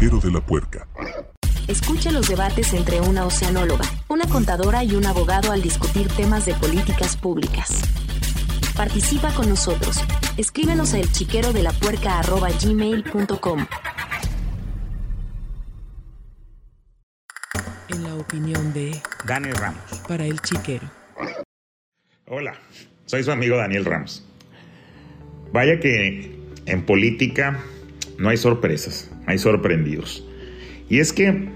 chiquero de la puerca. Escucha los debates entre una oceanóloga, una contadora y un abogado al discutir temas de políticas públicas. Participa con nosotros. Escríbenos a elchiquerodelapuerca.gmail.com En la opinión de Daniel Ramos. Para el Chiquero. Hola, soy su amigo Daniel Ramos. Vaya que en política no hay sorpresas, hay sorprendidos. Y es que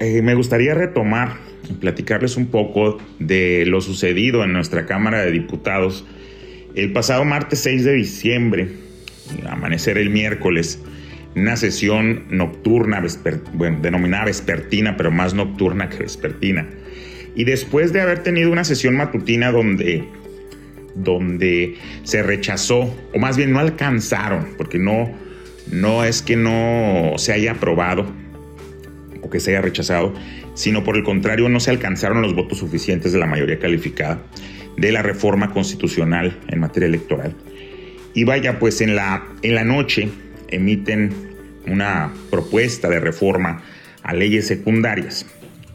eh, me gustaría retomar y platicarles un poco de lo sucedido en nuestra Cámara de Diputados el pasado martes 6 de diciembre, amanecer el miércoles, una sesión nocturna, denominada vespertina, pero más nocturna que vespertina. Y después de haber tenido una sesión matutina donde, donde se rechazó, o más bien no alcanzaron, porque no, no es que no se haya aprobado o que se haya rechazado, sino por el contrario no se alcanzaron los votos suficientes de la mayoría calificada de la reforma constitucional en materia electoral. Y vaya, pues en la, en la noche emiten una propuesta de reforma a leyes secundarias.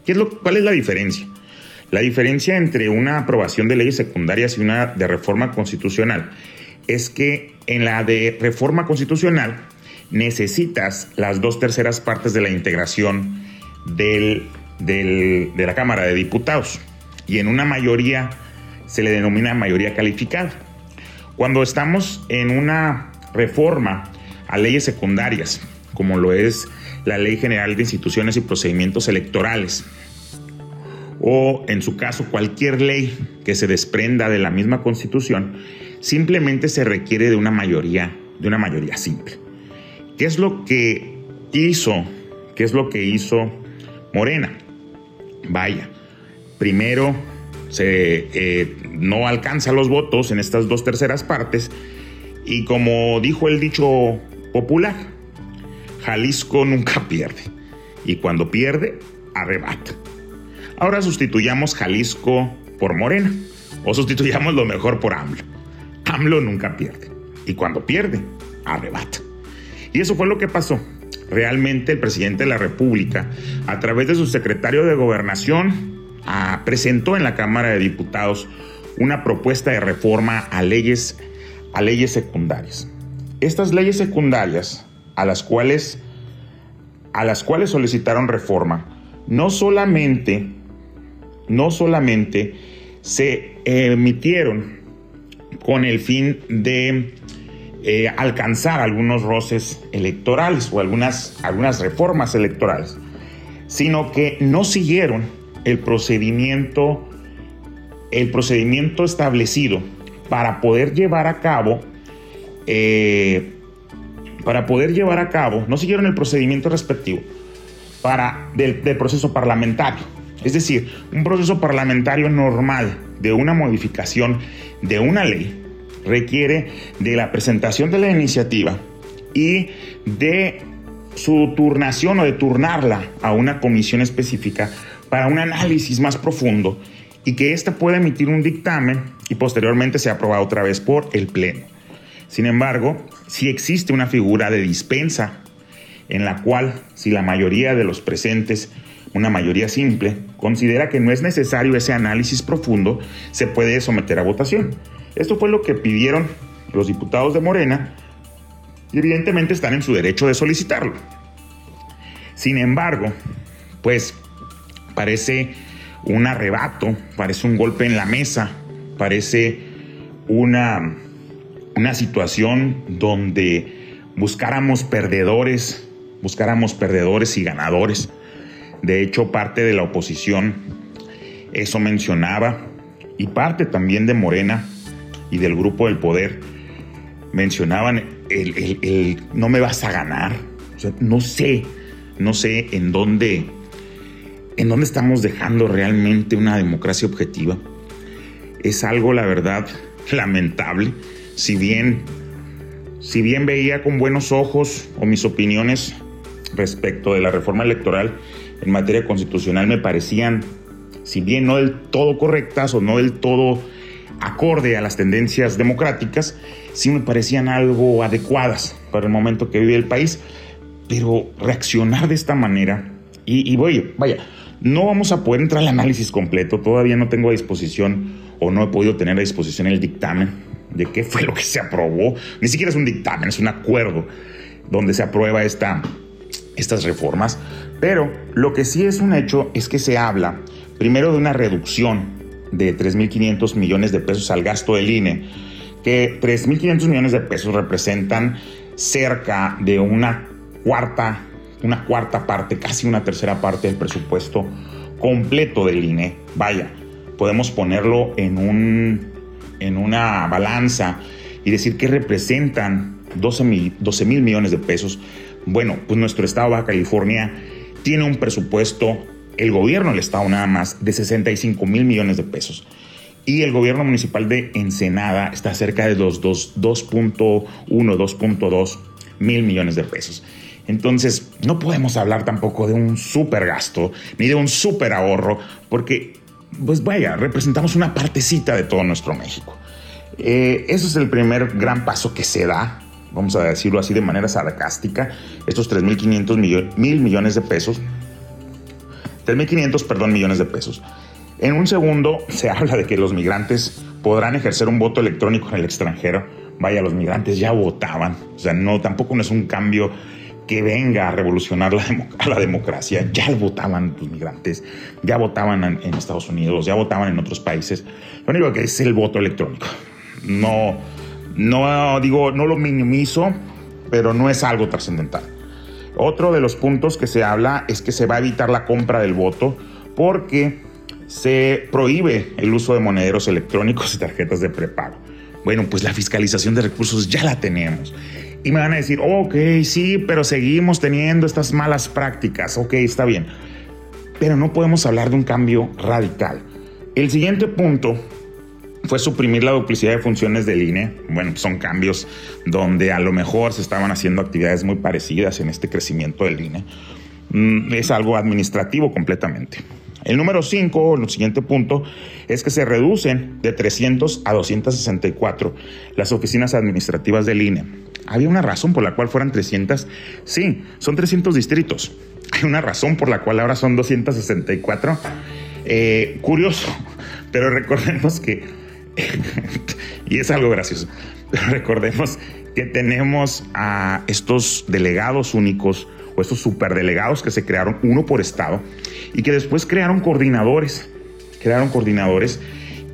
¿Qué es lo, ¿Cuál es la diferencia? La diferencia entre una aprobación de leyes secundarias y una de reforma constitucional es que en la de reforma constitucional necesitas las dos terceras partes de la integración de la Cámara de Diputados y en una mayoría se le denomina mayoría calificada. Cuando estamos en una reforma a leyes secundarias, como lo es la Ley General de Instituciones y Procedimientos Electorales, o en su caso cualquier ley que se desprenda de la misma Constitución, simplemente se requiere de una mayoría, de una mayoría simple. ¿Qué es lo que hizo? ¿Qué es lo que hizo Morena? Vaya, primero se, eh, no alcanza los votos en estas dos terceras partes y como dijo el dicho popular, Jalisco nunca pierde y cuando pierde, arrebata. Ahora sustituyamos Jalisco por Morena o sustituyamos lo mejor por AMLO. AMLO nunca pierde y cuando pierde, arrebata. Y eso fue lo que pasó. Realmente el presidente de la República, a través de su secretario de gobernación, ah, presentó en la Cámara de Diputados una propuesta de reforma a leyes, a leyes secundarias. Estas leyes secundarias, a las cuales, a las cuales solicitaron reforma, no solamente, no solamente se emitieron con el fin de eh, alcanzar algunos roces electorales o algunas, algunas reformas electorales, sino que no siguieron el procedimiento, el procedimiento establecido para poder llevar a cabo, eh, para poder llevar a cabo, no siguieron el procedimiento respectivo para, del proceso parlamentario. Es decir, un proceso parlamentario normal de una modificación de una ley requiere de la presentación de la iniciativa y de su turnación o de turnarla a una comisión específica para un análisis más profundo y que ésta pueda emitir un dictamen y posteriormente sea aprobado otra vez por el Pleno. Sin embargo, si existe una figura de dispensa en la cual si la mayoría de los presentes, una mayoría simple, considera que no es necesario ese análisis profundo, se puede someter a votación. Esto fue lo que pidieron los diputados de Morena y evidentemente están en su derecho de solicitarlo. Sin embargo, pues parece un arrebato, parece un golpe en la mesa, parece una, una situación donde buscáramos perdedores, buscáramos perdedores y ganadores. De hecho, parte de la oposición eso mencionaba y parte también de Morena y del grupo del poder mencionaban el, no me vas a ganar. no sé, no sé en dónde, en dónde estamos dejando realmente una democracia objetiva. Es algo, la verdad, lamentable. Si bien, si bien veía con buenos ojos o mis opiniones respecto de la reforma electoral en materia constitucional me parecían, si bien no del todo correctas o no del todo acorde a las tendencias democráticas, sí me parecían algo adecuadas para el momento que vive el país. pero reaccionar de esta manera, y, voy, vaya, no vamos a poder entrar al análisis completo, todavía no tengo a disposición o no he podido tener a disposición el dictamen de qué fue lo que se aprobó. Ni siquiera es un dictamen, es un acuerdo donde se aprueba esta, estas reformas. Pero lo que sí es un hecho es que se habla primero de una reducción de 3.500 millones de pesos al gasto del INE, que 3.500 millones de pesos representan cerca de una cuarta una cuarta parte, casi una tercera parte del presupuesto completo del INE. Vaya, podemos ponerlo en, un, en una balanza y decir que representan 12 mil, 12 mil millones de pesos. Bueno, pues nuestro estado de Baja California tiene un presupuesto, el gobierno del estado nada más, de 65 mil millones de pesos. Y el gobierno municipal de Ensenada está cerca de los 2.1, 2.2 mil millones de pesos. Entonces, no podemos hablar tampoco de un super gasto ni de un super ahorro, porque, pues vaya, representamos una partecita de todo nuestro México. Eh, eso es el primer gran paso que se da, vamos a decirlo así de manera sarcástica, estos 3.500 mil millones de pesos. 3.500, perdón, millones de pesos. En un segundo se habla de que los migrantes podrán ejercer un voto electrónico en el extranjero. Vaya, los migrantes ya votaban. O sea, no, tampoco no es un cambio que venga a revolucionar la, democracia. Ya votaban los migrantes, ya votaban en, Estados Unidos, ya votaban en otros países. Lo único que es el voto electrónico. No, no digo, no lo minimizo, pero no es algo trascendental. Otro de los puntos que se habla es que se va a evitar la compra del voto porque se prohíbe el uso de monederos electrónicos y tarjetas de prepago. Bueno, pues la fiscalización de recursos ya la tenemos. Y me van a decir, ok, sí, pero seguimos teniendo estas malas prácticas. Ok, está bien. Pero no podemos hablar de un cambio radical. El siguiente punto fue suprimir la duplicidad de funciones del INE. Bueno, son cambios donde a lo mejor se estaban haciendo actividades muy parecidas en este crecimiento del INE. Mm, es algo administrativo completamente. El número 5, el siguiente punto, es que se reducen de 300 a 264 las oficinas administrativas del INE. ¿Había una razón por la cual fueran 300? Sí, son 300 distritos. Hay una razón por la cual ahora son 264. Eh, curioso, pero recordemos que, y es algo gracioso, pero recordemos que tenemos a estos delegados únicos o estos superdelegados que se crearon, uno por estado, y que después crearon coordinadores, crearon coordinadores,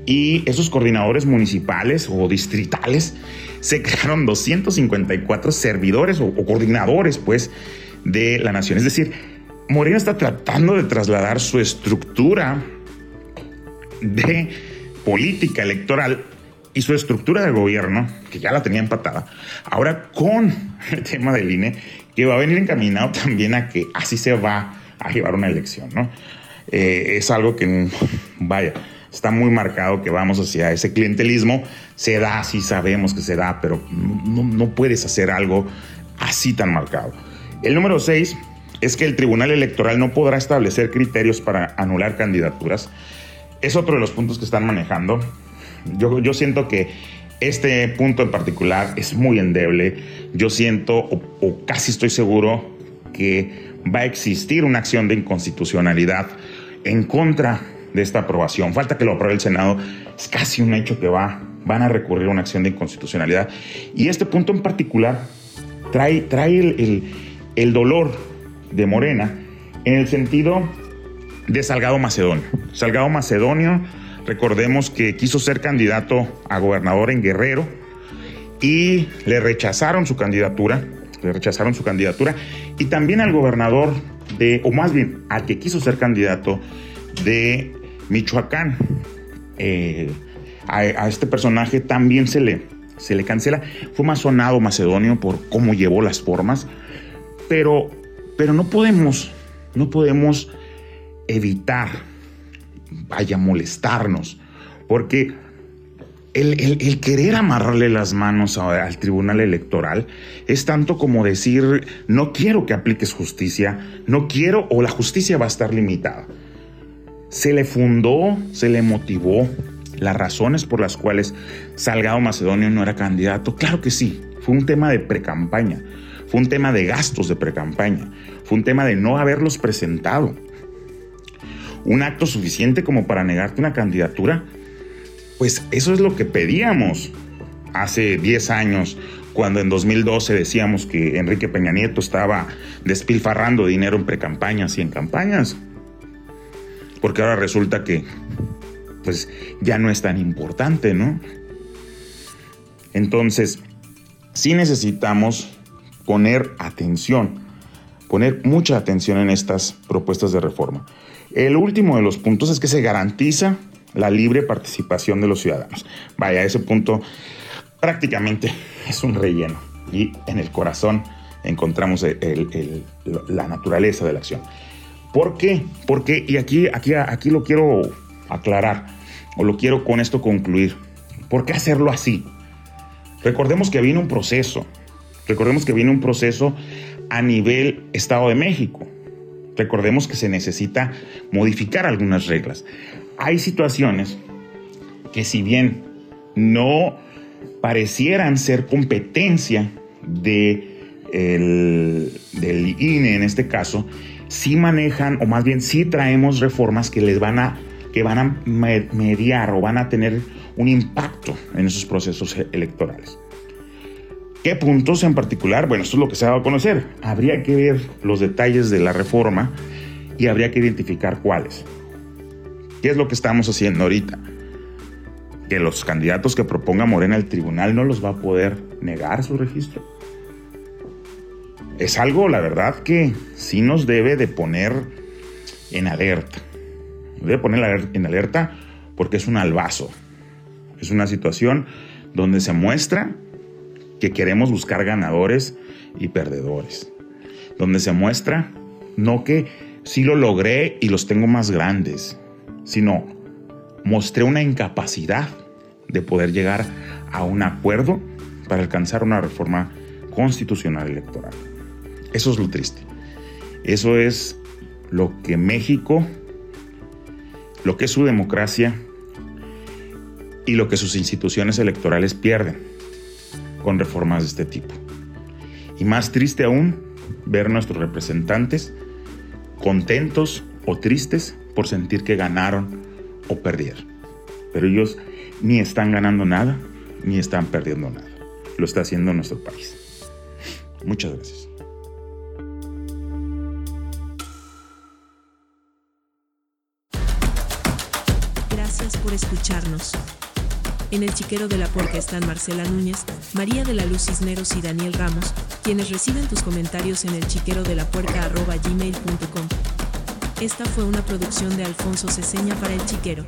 y esos coordinadores municipales o distritales se crearon 254 servidores o, coordinadores, pues, de la nación. Es decir, Morena está tratando de trasladar su estructura de política electoral y su estructura de gobierno, que ya la tenía empatada, ahora con el tema del INE, que va a venir encaminado también a que así se va a llevar una elección, ¿no? Eh, es algo que, vaya, está muy marcado que vamos hacia ese clientelismo. Se da, sí sabemos que se da, pero no, puedes hacer algo así tan marcado. El número 6 es que el Tribunal Electoral no podrá establecer criterios para anular candidaturas. Es otro de los puntos que están manejando. Yo, siento que este punto en particular es muy endeble. Yo siento, o, o casi estoy seguro, que va a existir una acción de inconstitucionalidad en contra de esta aprobación. Falta que lo apruebe el Senado. Es casi un hecho que va, van a recurrir a una acción de inconstitucionalidad. Y este punto en particular trae, trae el, el, dolor de Morena en el sentido de Salgado Macedonio. Salgado Macedonio, recordemos que quiso ser candidato a gobernador en Guerrero y le rechazaron su candidatura, le rechazaron su candidatura y también al gobernador de, o más bien al que quiso ser candidato de Michoacán. Eh, a, este personaje también se le, se le cancela. Fue más sonado Macedonio por cómo llevó las formas, pero, pero no podemos, no podemos evitar, vaya, molestarnos, porque el, querer amarrarle las manos al tribunal electoral es tanto como decir, no quiero que apliques justicia, no quiero o la justicia va a estar limitada. Se le fundó, se le motivó las razones por las cuales Salgado Macedonio no era candidato. Claro que sí, fue un tema de precampaña. fue un tema de gastos de precampaña, fue un tema de no haberlos presentado. Un acto suficiente como para negarte una candidatura, pues eso es lo que pedíamos hace 10 años, cuando en 2012 decíamos que Enrique Peña Nieto estaba despilfarrando dinero en precampañas y en campañas. Porque ahora resulta que pues ya no es tan importante, ¿no? Entonces, sí necesitamos poner atención, poner mucha atención en estas propuestas de reforma. El último de los puntos es que se garantiza la libre participación de los ciudadanos. Vaya, ese punto prácticamente es un relleno y en el corazón encontramos la naturaleza de la acción. ¿Por qué? Porque, y aquí, aquí, aquí lo quiero aclarar, o lo quiero con esto concluir. ¿Por qué hacerlo así? Recordemos que viene un proceso, recordemos que viene un proceso a nivel Estado de México. Recordemos que se necesita modificar algunas reglas. Hay situaciones que si bien no parecieran ser competencia de del INE en este caso, sí manejan, o más bien sí traemos reformas que les van a que van a mediar o van a tener un impacto en esos procesos e-, electorales. ¿Qué puntos en particular? Bueno, esto es lo que se ha dado a conocer. Habría que ver los detalles de la reforma y habría que identificar cuáles. ¿Qué es lo que estamos haciendo ahorita? Que los candidatos que proponga Morena el tribunal no los va a poder negar su registro. Es algo, la verdad, que sí nos debe de poner en alerta. Debe poner en alerta porque es un albazo. Es una situación donde se muestra que queremos buscar ganadores y perdedores. Donde se muestra no que sí lo logré y los tengo más grandes, sino mostré una incapacidad de poder llegar a un acuerdo para alcanzar una reforma constitucional electoral. Eso es lo triste. Eso es lo que México lo que es su democracia y lo que sus instituciones electorales pierden con reformas de este tipo. Y más triste aún, ver nuestros representantes contentos o tristes por sentir que ganaron o perdieron. Pero ellos ni están ganando nada, ni están perdiendo nada. Lo está haciendo nuestro país. Muchas gracias. por escucharnos. En el chiquero de la puerca están Marcela Núñez, María de la Luz Cisneros y Daniel Ramos, quienes reciben tus comentarios en el chiquero de la puerca gmail.com. Esta fue una producción de Alfonso Ceseña para el chiquero.